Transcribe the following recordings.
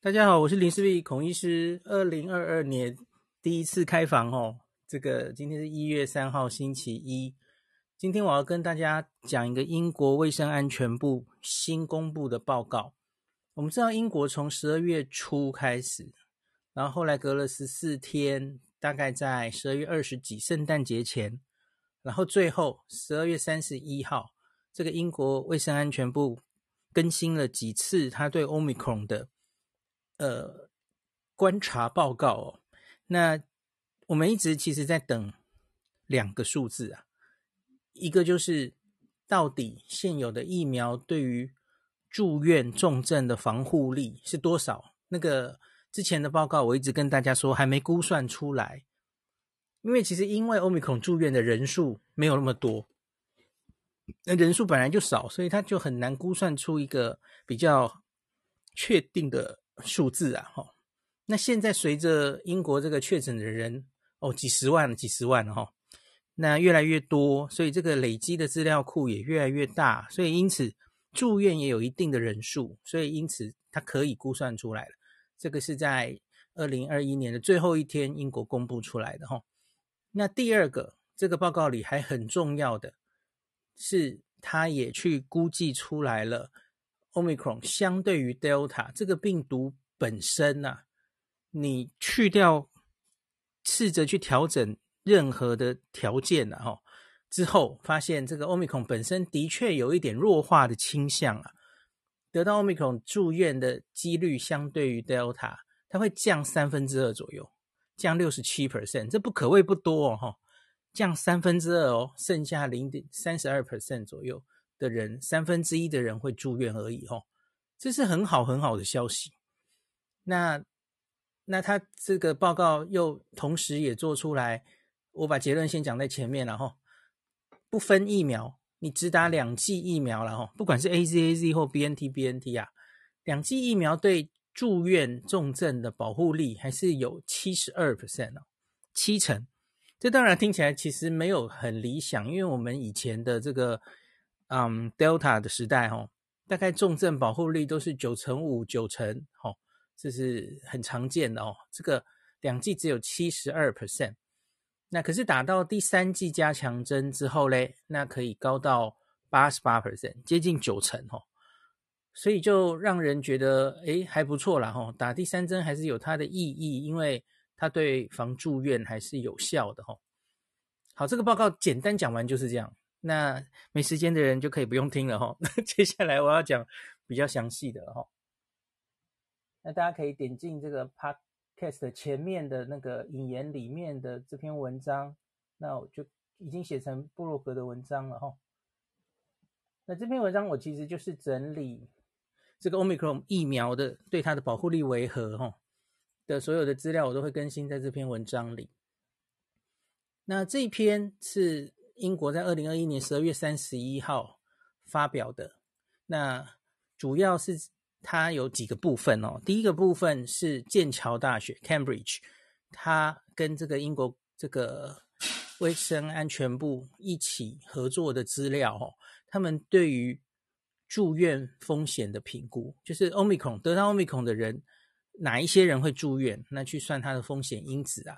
大家好，我是林氏璧孔医师。二零二二年第一次开房哦，这个今天是一月三号星期一。今天我要跟大家讲一个英国卫生安全部新公布的报告。我们知道英国从十二月初开始，然后后来隔了十四天，大概在十二月二十几圣诞节前，然后最后十二月三十一号，这个英国卫生安全部更新了几次他对 Omicron 的。呃，观察报告哦，那我们一直其实在等两个数字啊，一个就是到底现有的疫苗对于住院重症的防护力是多少？那个之前的报告我一直跟大家说还没估算出来，因为其实因为欧米孔住院的人数没有那么多，那人数本来就少，所以他就很难估算出一个比较确定的。数字啊，哈，那现在随着英国这个确诊的人哦，几十万、几十万哈，那越来越多，所以这个累积的资料库也越来越大，所以因此住院也有一定的人数，所以因此它可以估算出来了。这个是在二零二一年的最后一天，英国公布出来的哈。那第二个，这个报告里还很重要的是，他也去估计出来了。Omicron 相对于 Delta 这个病毒本身呐、啊，你去掉，试着去调整任何的条件啊，哈，之后发现这个 Omicron 本身的确有一点弱化的倾向啊，得到 Omicron 住院的几率相对于 Delta，它会降三分之二左右，降六十七 percent，这不可谓不多哦，哈，降三分之二哦，剩下零点三十二 percent 左右。的人三分之一的人会住院而已，吼，这是很好很好的消息。那那他这个报告又同时也做出来，我把结论先讲在前面了，吼，不分疫苗，你只打两剂疫苗了，吼，不管是 AZAZ 或 BNT BNT 啊，两剂疫苗对住院重症的保护力还是有七十二 percent 哦，七成。这当然听起来其实没有很理想，因为我们以前的这个。嗯、，Delta 的时代哦，大概重症保护率都是九成五、九成，哦，这是很常见的哦。这个两剂只有七十二 percent，那可是打到第三剂加强针之后嘞，那可以高到八十八 percent，接近九成哦。所以就让人觉得，诶，还不错啦哈。打第三针还是有它的意义，因为它对防住院还是有效的哈。好，这个报告简单讲完就是这样。那没时间的人就可以不用听了哈。那 接下来我要讲比较详细的哈。那大家可以点进这个 podcast 前面的那个引言里面的这篇文章，那我就已经写成部落格的文章了哈。那这篇文章我其实就是整理这个 Omicron 疫苗的对它的保护力为何哈的所有的资料，我都会更新在这篇文章里。那这一篇是。英国在二零二一年十二月三十一号发表的，那主要是它有几个部分哦。第一个部分是剑桥大学 （Cambridge），它跟这个英国这个卫生安全部一起合作的资料哦。他们对于住院风险的评估，就是 Omicron 得到 Omicron 的人，哪一些人会住院，那去算它的风险因子啊。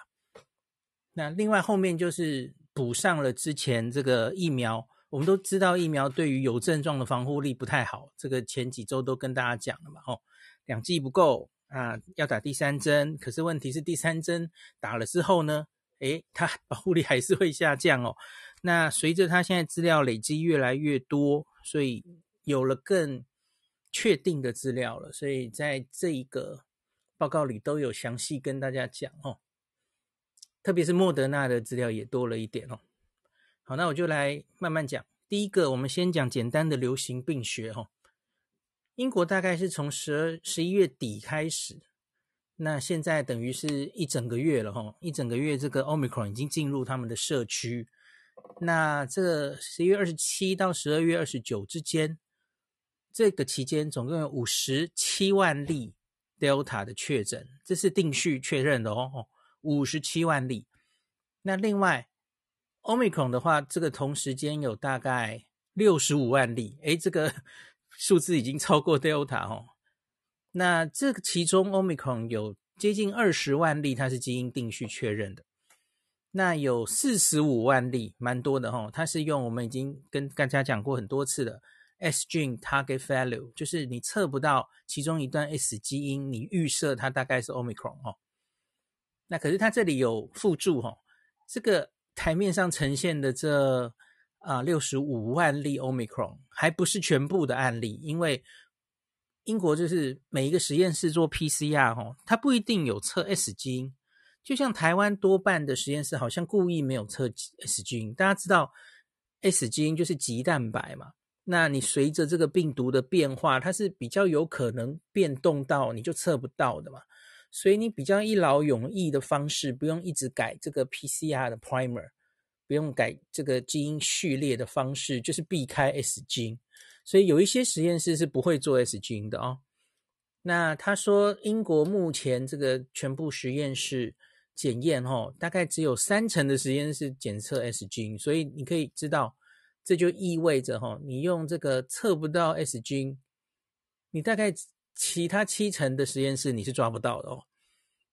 那另外后面就是。补上了之前这个疫苗，我们都知道疫苗对于有症状的防护力不太好，这个前几周都跟大家讲了嘛，哦，两剂不够啊，要打第三针。可是问题是第三针打了之后呢，诶，它 保护力还是会下降哦。那随着它现在资料累积越来越多，所以有了更确定的资料了，所以在这一个报告里都有详细跟大家讲哦。特别是莫德纳的资料也多了一点哦。好，那我就来慢慢讲。第一个，我们先讲简单的流行病学哈。英国大概是从十二十一月底开始，那现在等于是一整个月了哈，一整个月这个 Omicron 已经进入他们的社区。那这十一月二十七到十二月二十九之间，这个期间总共有五十七万例 Delta 的确诊，这是定序确认的哦。五十七万例，那另外，Omicron 的话，这个同时间有大概六十五万例，诶，这个 数字已经超过 Delta 哦。那这个其中 Omicron 有接近二十万例，它是基因定序确认的。那有四十五万例，蛮多的哈。它是用我们已经跟大家讲过很多次的 S gene target value，就是你测不到其中一段 S 基因，你预设它大概是 Omicron 哈。那可是它这里有附注哈，这个台面上呈现的这啊六十五万例 Omicron 还不是全部的案例，因为英国就是每一个实验室做 PCR 哈，它不一定有测 S 基因。就像台湾多半的实验室好像故意没有测 S 基因，大家知道 S 基因就是棘蛋白嘛，那你随着这个病毒的变化，它是比较有可能变动到你就测不到的嘛，所以你比较一劳永逸的方式，不用一直改这个 PCR 的 primer，不用改这个基因序列的方式，就是避开 S 基因，所以有一些实验室是不会做 S 基因的哦。那他说英国目前这个全部实验室。检验哈，大概只有三成的实验室检测 S 基因，所以你可以知道，这就意味着哈，你用这个测不到 S 基因，你大概其他七成的实验室你是抓不到的哦，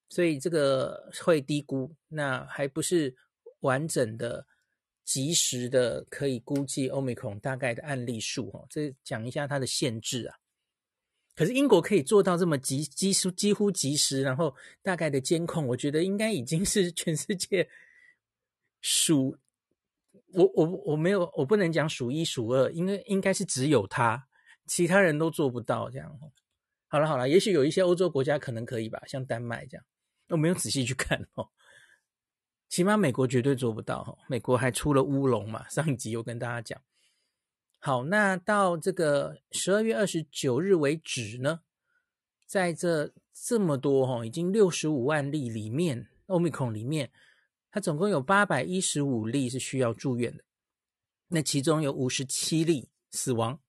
所以这个会低估，那还不是完整的、及时的可以估计 Omicron 大概的案例数哦，这讲一下它的限制啊。可是英国可以做到这么及几乎几乎及时，然后大概的监控，我觉得应该已经是全世界数我我我没有我不能讲数一数二，因为应该是只有他，其他人都做不到这样。好了好了，也许有一些欧洲国家可能可以吧，像丹麦这样，我没有仔细去看哦。起码美国绝对做不到哈，美国还出了乌龙嘛，上一集有跟大家讲。好，那到这个十二月二十九日为止呢，在这这么多哈，已经六十五万例里面，Omicron 里面，它总共有八百一十五例是需要住院的，那其中有五十七例死亡，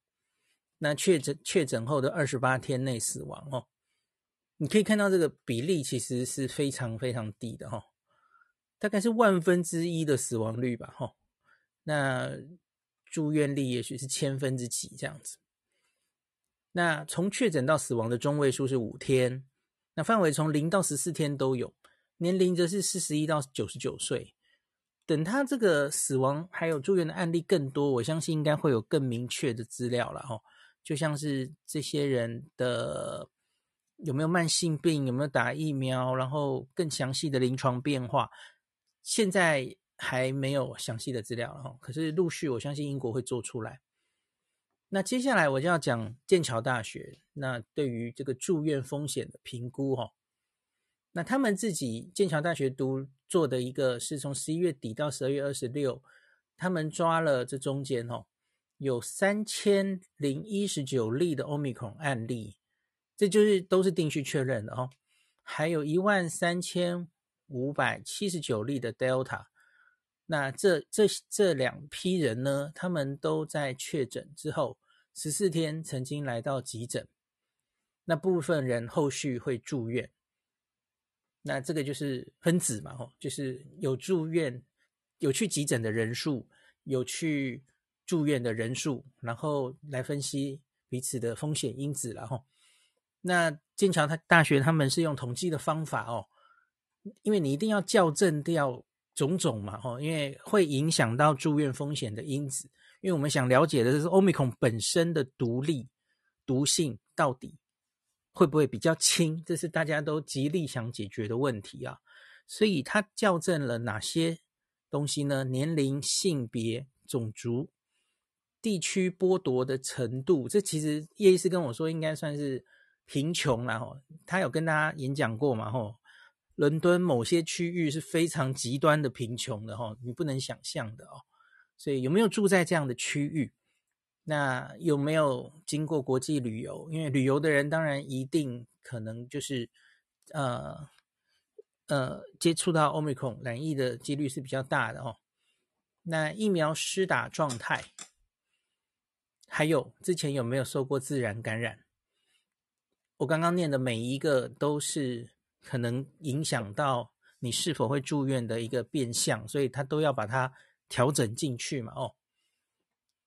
那确诊确诊后的二十八天内死亡哦，你可以看到这个比例其实是非常非常低的哈，大概是万分之一的死亡率吧哈，那。住院率也许是千分之几这样子。那从确诊到死亡的中位数是五天，那范围从零到十四天都有，年龄则是四十一到九十九岁。等他这个死亡还有住院的案例更多，我相信应该会有更明确的资料了哈。就像是这些人的有没有慢性病，有没有打疫苗，然后更详细的临床变化，现在。还没有详细的资料哈，可是陆续我相信英国会做出来。那接下来我就要讲剑桥大学，那对于这个住院风险的评估哈，那他们自己剑桥大学读做的一个是从十一月底到十二月二十六，他们抓了这中间哦，有三千零一十九例的 Omicron 案例，这就是都是定序确认的哦，还有一万三千五百七十九例的 Delta。那这这这两批人呢，他们都在确诊之后十四天曾经来到急诊，那部分人后续会住院。那这个就是分子嘛，吼，就是有住院、有去急诊的人数，有去住院的人数，然后来分析彼此的风险因子，然后，那剑桥他大学他们是用统计的方法哦，因为你一定要校正掉。种种嘛，吼，因为会影响到住院风险的因子，因为我们想了解的是 Omicron 本身的独立、毒性到底会不会比较轻，这是大家都极力想解决的问题啊。所以它校正了哪些东西呢？年龄、性别、种族、地区剥夺的程度，这其实叶医师跟我说应该算是贫穷啦，吼，他有跟大家演讲过嘛，吼。伦敦某些区域是非常极端的贫穷的哈，你不能想象的哦。所以有没有住在这样的区域？那有没有经过国际旅游？因为旅游的人当然一定可能就是呃呃接触到 Omicron 染疫的几率是比较大的哦。那疫苗施打状态，还有之前有没有受过自然感染？我刚刚念的每一个都是。可能影响到你是否会住院的一个变相，所以他都要把它调整进去嘛。哦，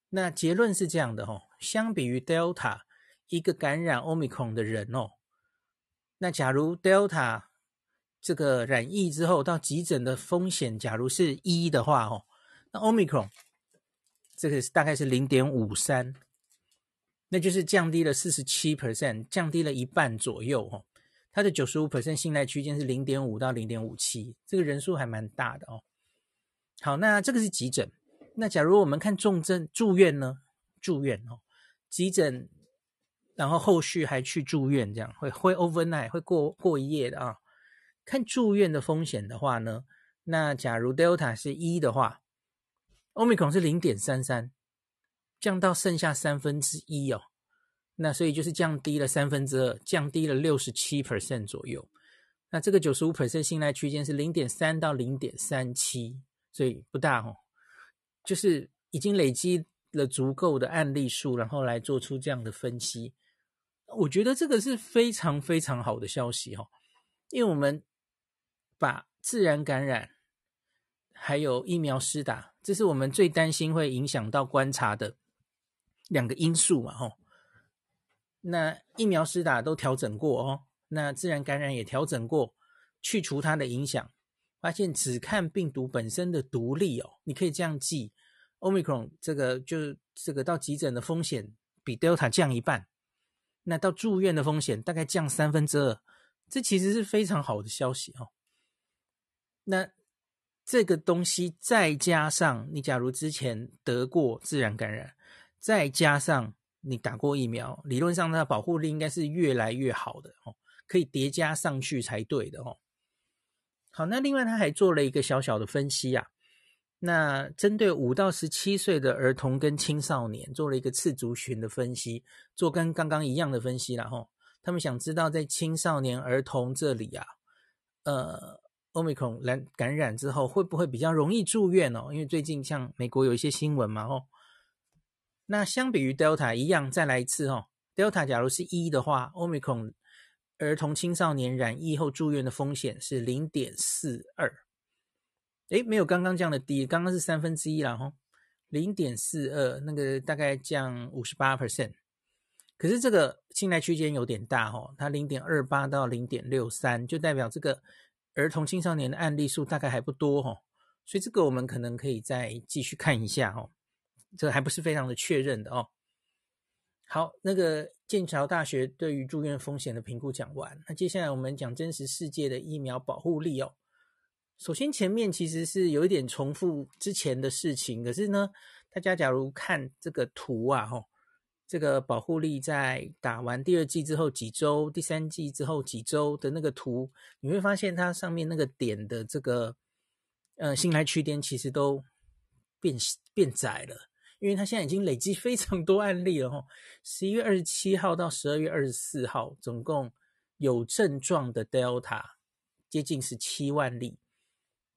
那结论是这样的哦，相比于 Delta，一个感染 Omicron 的人哦，那假如 Delta 这个染疫之后到急诊的风险，假如是一的话，哦，那 Omicron 这个大概是零点五三，那就是降低了四十七 percent，降低了一半左右，哦。它的九十五 percent 信赖区间是零点五到零点五七，这个人数还蛮大的哦。好，那这个是急诊。那假如我们看重症住院呢？住院哦，急诊，然后后续还去住院，这样会会 overnight 会过过一夜的啊。看住院的风险的话呢，那假如 Delta 是一的话欧米克是零点三三，降到剩下三分之一哦。那所以就是降低了三分之二，降低了六十七 percent 左右。那这个九十五 percent 信赖区间是零点三到零点三七，所以不大哦。就是已经累积了足够的案例数，然后来做出这样的分析。我觉得这个是非常非常好的消息哦，因为我们把自然感染还有疫苗施打，这是我们最担心会影响到观察的两个因素嘛，吼。那疫苗施打都调整过哦，那自然感染也调整过，去除它的影响，发现只看病毒本身的独立哦，你可以这样记，Omicron 这个就这个到急诊的风险比 Delta 降一半，那到住院的风险大概降三分之二，这其实是非常好的消息哦。那这个东西再加上你假如之前得过自然感染，再加上。你打过疫苗，理论上它的保护力应该是越来越好的哦，可以叠加上去才对的哦。好，那另外他还做了一个小小的分析啊，那针对五到十七岁的儿童跟青少年做了一个次族群的分析，做跟刚刚一样的分析啦吼。他们想知道在青少年儿童这里啊，呃，Omicron 染感染之后会不会比较容易住院哦？因为最近像美国有一些新闻嘛吼。那相比于 Delta 一样，再来一次哦。Delta 假如是一的话，Omicron 儿童青少年染疫后住院的风险是零点四二，诶，没有刚刚降的低，刚刚是三分之一了哈，零点四二，那个大概降五十八 percent。可是这个信赖区间有点大哦，它零点二八到零点六三，就代表这个儿童青少年的案例数大概还不多哦，所以这个我们可能可以再继续看一下哦。这个还不是非常的确认的哦。好，那个剑桥大学对于住院风险的评估讲完，那接下来我们讲真实世界的疫苗保护力哦。首先前面其实是有一点重复之前的事情，可是呢，大家假如看这个图啊，吼，这个保护力在打完第二剂之后几周，第三剂之后几周的那个图，你会发现它上面那个点的这个呃信赖区间其实都变变窄了。因为它现在已经累积非常多案例了哈，十一月二十七号到十二月二十四号，总共有症状的 Delta 接近十七万例，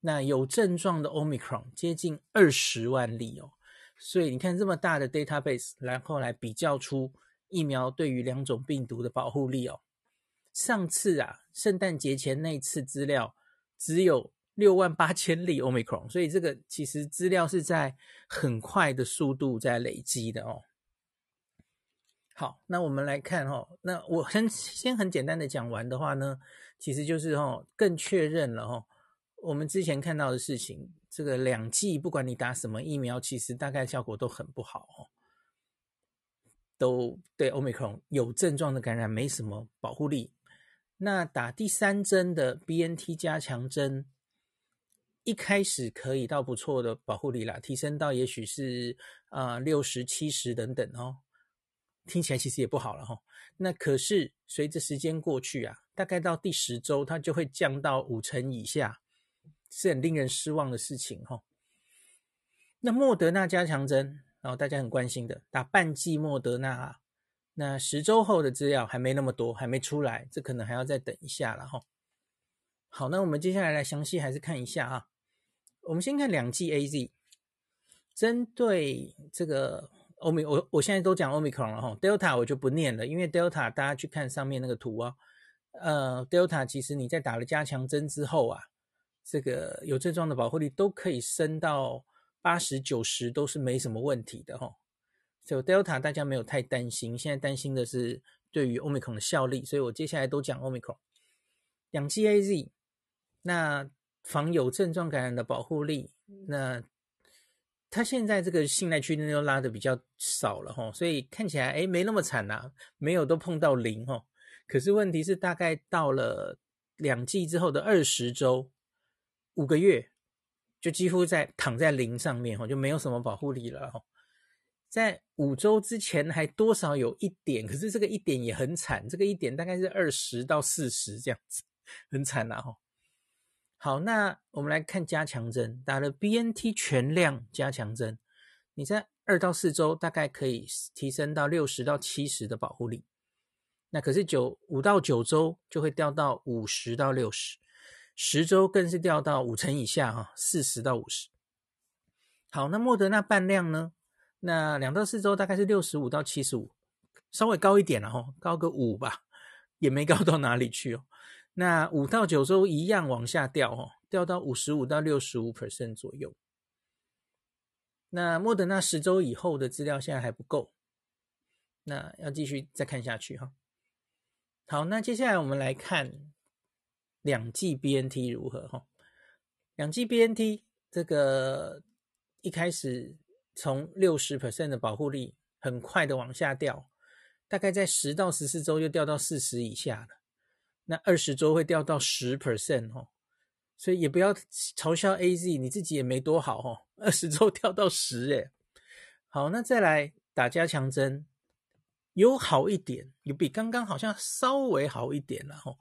那有症状的 Omicron 接近二十万例哦，所以你看这么大的 database，然后来比较出疫苗对于两种病毒的保护力哦。上次啊，圣诞节前那次资料只有。六万八千例 Omicron，所以这个其实资料是在很快的速度在累积的哦。好，那我们来看哦，那我先先很简单的讲完的话呢，其实就是哦，更确认了哦，我们之前看到的事情，这个两剂不管你打什么疫苗，其实大概效果都很不好哦，都对 Omicron 有症状的感染没什么保护力。那打第三针的 BNT 加强针。一开始可以到不错的保护力啦，提升到也许是啊六十七十等等哦，听起来其实也不好了哈、哦。那可是随着时间过去啊，大概到第十周，它就会降到五成以下，是很令人失望的事情哈、哦。那莫德纳加强针，然后大家很关心的，打半剂莫德纳啊，那十周后的资料还没那么多，还没出来，这可能还要再等一下了哈、哦。好，那我们接下来来详细还是看一下啊。我们先看两剂 AZ，针对这个欧米，我我现在都讲 Omicron 了哈，Delta 我就不念了，因为 Delta 大家去看上面那个图啊，呃，Delta 其实你在打了加强针之后啊，这个有症状的保护力都可以升到八十九十都是没什么问题的哈，所以 Delta 大家没有太担心，现在担心的是对于 Omicron 的效力，所以我接下来都讲 Omicron。两剂 AZ，那防有症状感染的保护力，那它现在这个信赖区间又拉的比较少了哈，所以看起来哎没那么惨呐、啊，没有都碰到零哈。可是问题是大概到了两剂之后的二十周，五个月就几乎在躺在零上面哈，就没有什么保护力了哈。在五周之前还多少有一点，可是这个一点也很惨，这个一点大概是二十到四十这样子，很惨了哈。好，那我们来看加强针，打了 BNT 全量加强针，你在二到四周大概可以提升到六十到七十的保护力，那可是九五到九周就会掉到五十到六十，十周更是掉到五成以下哈，四十到五十。好，那莫德纳半量呢？那两到四周大概是六十五到七十五，稍微高一点了哈，高个五吧，也没高到哪里去哦。那五到九周一样往下掉哦，掉到五十五到六十五 percent 左右。那莫德纳十周以后的资料现在还不够，那要继续再看下去哈。好，那接下来我们来看两剂 BNT 如何哈？两剂 BNT 这个一开始。从六十 percent 的保护力很快的往下掉，大概在十到十四周就掉到四十以下了。那二十周会掉到十 percent 哦，所以也不要嘲笑 AZ，你自己也没多好哦。二十周掉到十诶，好，那再来打加强针，有好一点，有比刚刚好像稍微好一点了哦。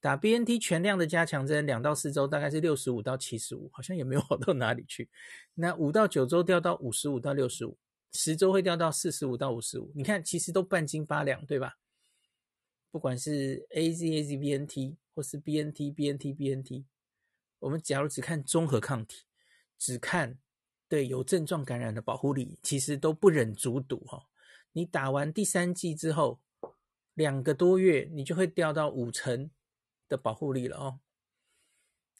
打 BNT 全量的加强针，两到四周大概是六十五到七十五，好像也没有好到哪里去。那五到九周掉到五十五到六十五，十周会掉到四十五到五十五。你看，其实都半斤八两，对吧？不管是 AZ AZ BNT 或是 BNT BNT BNT，我们假如只看综合抗体，只看对有症状感染的保护力，其实都不忍卒睹哈。你打完第三剂之后，两个多月你就会掉到五成。的保护力了哦。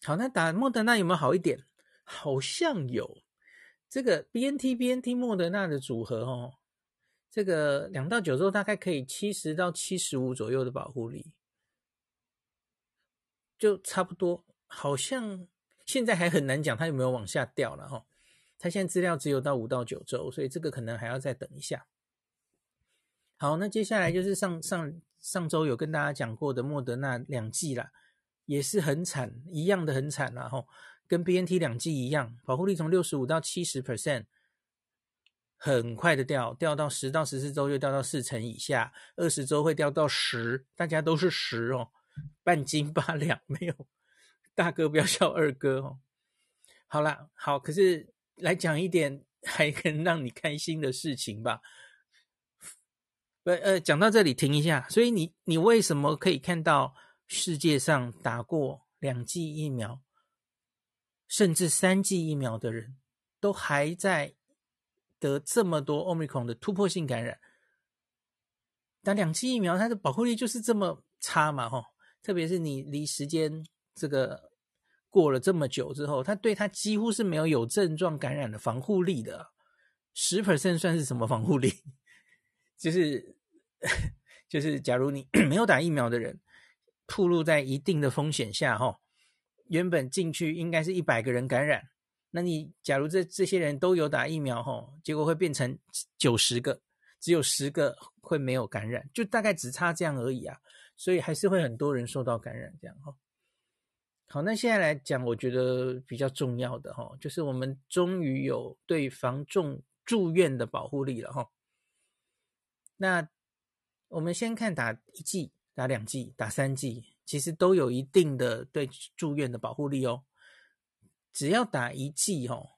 好，那打莫德纳有没有好一点？好像有。这个 BNT BNT 莫德纳的组合哦，这个两到九周大概可以七十到七十五左右的保护力，就差不多。好像现在还很难讲它有没有往下掉了哈。它现在资料只有到五到九周，所以这个可能还要再等一下。好，那接下来就是上上。上周有跟大家讲过的莫德纳两剂啦，也是很惨，一样的很惨啦吼，跟 BNT 两剂一样，保护力从六十五到七十 percent，很快的掉，掉到十到十四周又掉到四成以下，二十周会掉到十，大家都是十哦，半斤八两，没有，大哥不要笑二哥哦。好啦，好，可是来讲一点还能让你开心的事情吧。呃呃，讲到这里停一下。所以你你为什么可以看到世界上打过两剂疫苗，甚至三剂疫苗的人都还在得这么多 Omicron 的突破性感染？打两剂疫苗，它的保护力就是这么差嘛？吼，特别是你离时间这个过了这么久之后，它对它几乎是没有有症状感染的防护力的。十 percent 算是什么防护力？就是，就是，假如你没有打疫苗的人，暴露在一定的风险下，哈，原本进去应该是一百个人感染，那你假如这这些人都有打疫苗，哈，结果会变成九十个，只有十个会没有感染，就大概只差这样而已啊，所以还是会很多人受到感染，这样哈。好，那现在来讲，我觉得比较重要的哈，就是我们终于有对防重住院的保护力了，哈。那我们先看打一剂、打两剂、打三剂，其实都有一定的对住院的保护力哦。只要打一剂哦，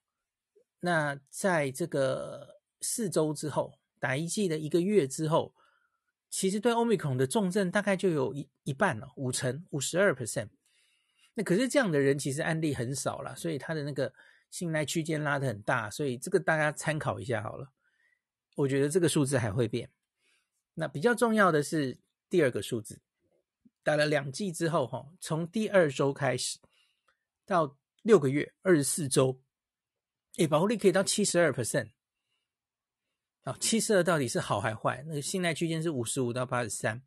那在这个四周之后，打一剂的一个月之后，其实对 Omicron 的重症大概就有一一半了，五成五十二 percent。那可是这样的人其实案例很少了，所以他的那个信赖区间拉得很大，所以这个大家参考一下好了。我觉得这个数字还会变。那比较重要的是第二个数字，打了两剂之后，哈，从第二周开始到六个月，二十四周，诶，保护力可以到七十二 percent。好，七十二到底是好还坏？那个信赖区间是五十五到八十三。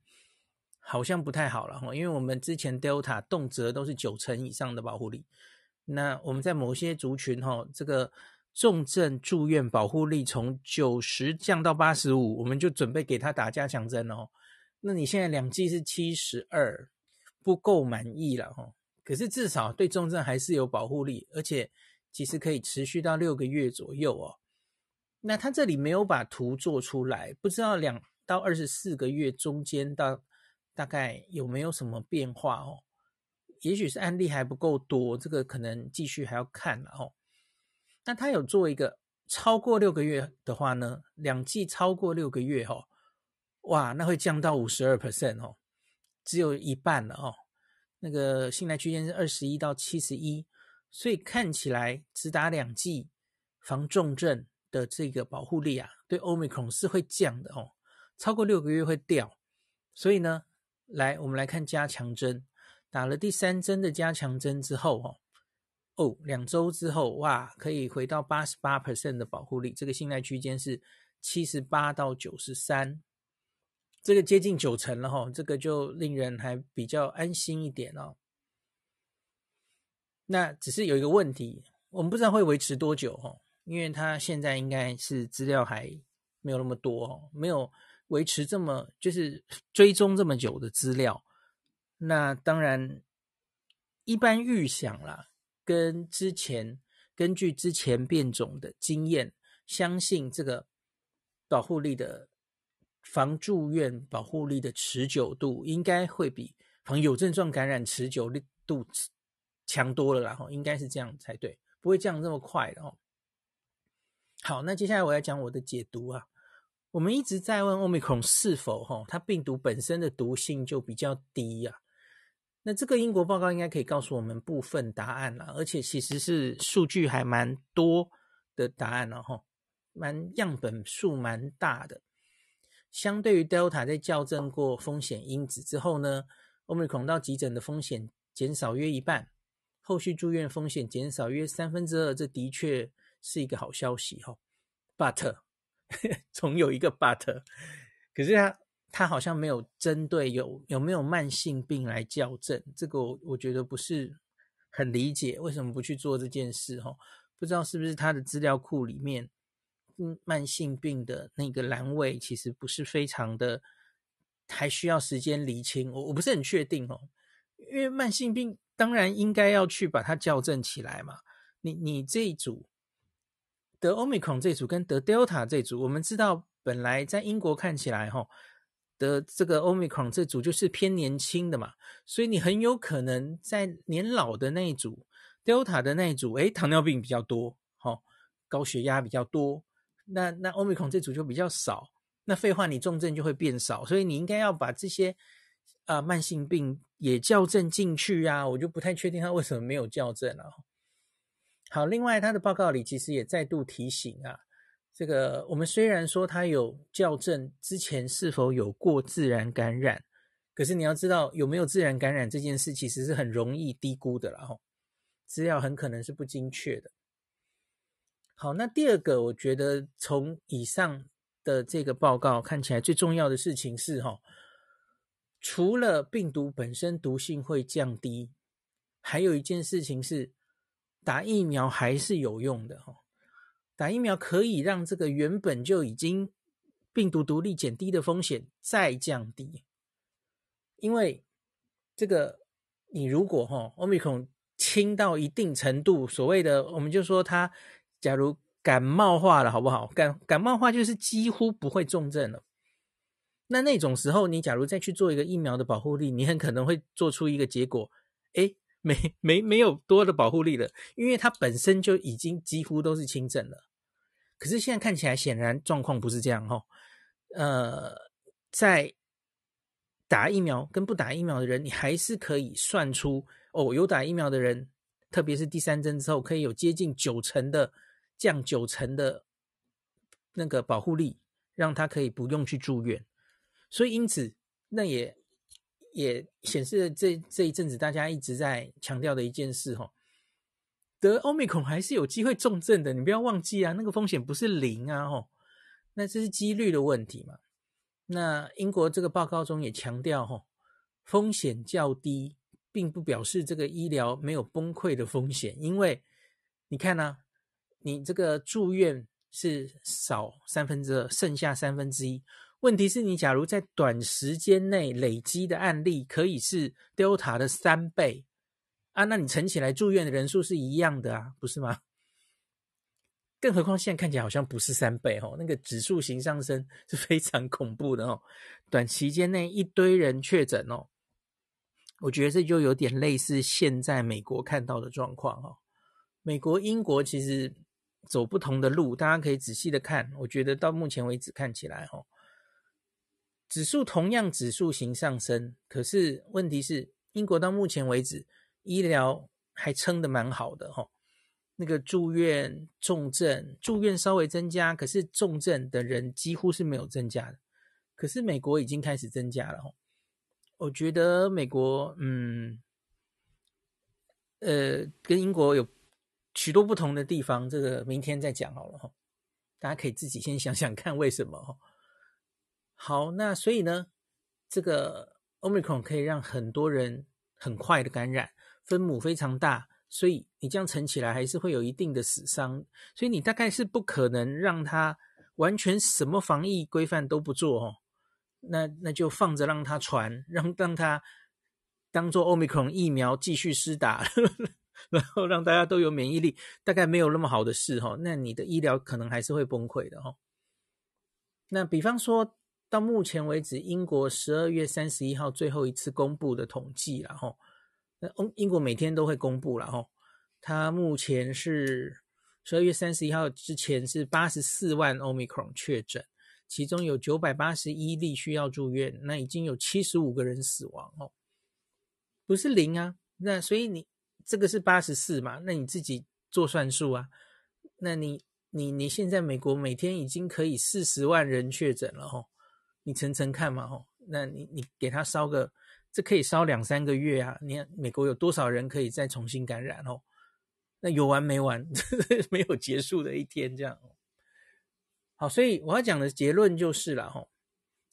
好像不太好了哈，因为我们之前 Delta 动辄都是九成以上的保护力，那我们在某些族群哈，这个重症住院保护力从九十降到八十五，我们就准备给他打加强针哦。那你现在两剂是七十二，不够满意了哈。可是至少对重症还是有保护力，而且其实可以持续到六个月左右哦。那他这里没有把图做出来，不知道两到二十四个月中间到大概有没有什么变化哦？也许是案例还不够多，这个可能继续还要看了哦。那他有做一个超过六个月的话呢，两剂超过六个月哦，哇，那会降到五十二 percent 哦，只有一半了哦。那个信赖区间是二十一到七十一，所以看起来只打两剂防重症的这个保护力啊，对 Omicron 是会降的哦，超过六个月会掉。所以呢，来我们来看加强针，打了第三针的加强针之后哦，哦，两周之后哇，可以回到八十八 percent 的保护力，这个信赖区间是七十八到九十三。这个接近九成了哈，这个就令人还比较安心一点哦。那只是有一个问题，我们不知道会维持多久哈，因为它现在应该是资料还没有那么多哦，没有维持这么就是 追踪这么久的资料。那当然，一般预想啦，跟之前根据之前变种的经验，相信这个保护力的。防住院保护力的持久度应该会比防有症状感染持久力度强多了然后，应该是这样才对，不会降这么快的哦。好，那接下来我要讲我的解读啊。我们一直在问 Omicron 是否哈，它病毒本身的毒性就比较低呀？那这个英国报告应该可以告诉我们部分答案了，而且其实是数据还蛮多的答案了哈，蛮样本数蛮大的。相对于 Delta 在校正过风险因子之后呢，Omicron 到急诊的风险减少约一半，后续住院风险减少约三分之二，这的确是一个好消息哈。But 总有一个 But，可是他他好像没有针对有有没有慢性病来校正，这个我我觉得不是很理解为什么不去做这件事哈？不知道是不是他的资料库里面。嗯慢性病的那个栏位其实不是非常的，还需要时间厘清。我我不是很确定哦，因为慢性病当然应该要去把它校正起来嘛。你你这一组得 Omicron 这组跟得 Delta 这组，我们知道本来在英国看起来哈，的这个 Omicron 这组就是偏年轻的嘛，所以你很有可能在年老的那一组 Delta 的那一组，诶，糖尿病比较多，哈，高血压比较多。那那 Omicron 这组就比较少，那废话，你重症就会变少，所以你应该要把这些啊、慢性病也校正进去啊，我就不太确定他为什么没有校正了。好，另外他的报告里其实也再度提醒啊，这个我们虽然说他有校正之前是否有过自然感染，可是你要知道有没有自然感染这件事其实是很容易低估的了哈，资料很可能是不精确的。好，那第二个，我觉得从以上的这个报告看起来，最重要的事情是哈，除了病毒本身毒性会降低，还有一件事情是打疫苗还是有用的哈。打疫苗可以让这个原本就已经病毒毒力减低的风险再降低，因为这个你如果哈，Omicron 轻到一定程度，所谓的我们就说它。假如感冒化了，好不好？感感冒化就是几乎不会重症了。那那种时候，你假如再去做一个疫苗的保护力，你很可能会做出一个结果，哎，没 没没有多的保护力了，因为它本身就已经几乎都是轻症了。可是现在看起来，显然状况不是这样哈。呃，在打疫苗跟不打疫苗的人，你还是可以算出哦，有打疫苗的人，特别是第三针之后，可以有接近九成的。降九成的那个保护力，让他可以不用去住院，所以因此那也也显示了这这一阵子大家一直在强调的一件事哈，得 Omicron 还是有机会重症的，你不要忘记啊，那个风险不是零啊吼，那这是几率的问题嘛。那英国这个报告中也强调吼，风险较低，并不表示这个医疗没有崩溃的风险，因为你看呢、你这个住院是少三分之二，剩下三分之一。问题是你假如在短时间内累积的案例可以是 Delta 的三倍啊，那你乘起来住院的人数是一样的啊，不是吗？更何况现在看起来好像不是三倍哦，那个指数型上升是非常恐怖的哦。短期间内一堆人确诊哦，我觉得这就有点类似现在美国看到的状况哦。美国、英国其实走不同的路，大家可以仔细的看。我觉得到目前为止看起来哦。指数同样指数型上升，可是问题是，英国到目前为止医疗还撑得蛮好的哈。那个住院重症住院稍微增加，可是重症的人几乎是没有增加的。可是美国已经开始增加了哈。我觉得美国嗯，呃，跟英国有许多不同的地方，这个明天再讲好了哈。大家可以自己先想想看为什么哈。好，那所以呢，这个 Omicron 可以让很多人很快的感染，分母非常大，所以你这样乘起来还是会有一定的死伤，所以你大概是不可能让它完全什么防疫规范都不做哦，那那就放着让它传，让让它当做 Omicron 疫苗继续施打，然后让大家都有免疫力，大概没有那么好的事哈，那你的医疗可能还是会崩溃的哈。那比方说。到目前为止，英国十二月三十一号最后一次公布的统计，然后，那英英国每天都会公布了哈。它目前是十二月三十一号之前是八十四万 Omicron 确诊，其中有九百八十一例需要住院，那已经有七十五个人死亡哦，不是零啊。那所以你这个是八十四嘛？那你自己做算数啊。那你你你现在美国每天已经可以四十万人确诊了哈。你层层看嘛，吼，那你你给他烧个，这可以烧两三个月啊！你看美国有多少人可以再重新感染哦？那有完没完，没有结束的一天这样。好，所以我要讲的结论就是了，吼，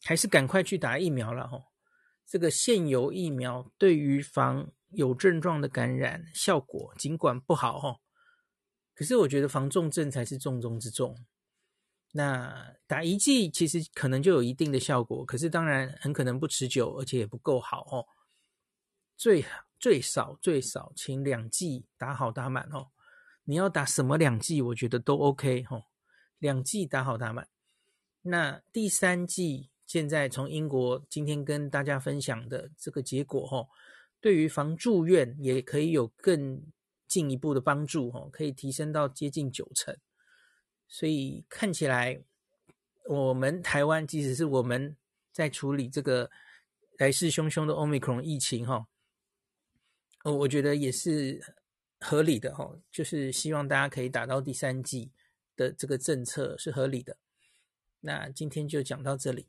还是赶快去打疫苗了，吼。这个现有疫苗对于防有症状的感染效果尽管不好，吼，可是我觉得防重症才是重中之重。那打一剂其实可能就有一定的效果，可是当然很可能不持久，而且也不够好哦。最最少最少，请两剂打好打满哦。你要打什么两剂，我觉得都 OK 哦。两剂打好打满。那第三剂现在从英国今天跟大家分享的这个结果哦，对于防住院也可以有更进一步的帮助哦，可以提升到接近九成。所以看起来，我们台湾即使是我们在处理这个来势汹汹的 Omicron 疫情，哈，我，我觉得也是合理的，哈，就是希望大家可以打到第三剂的这个政策是合理的。那今天就讲到这里。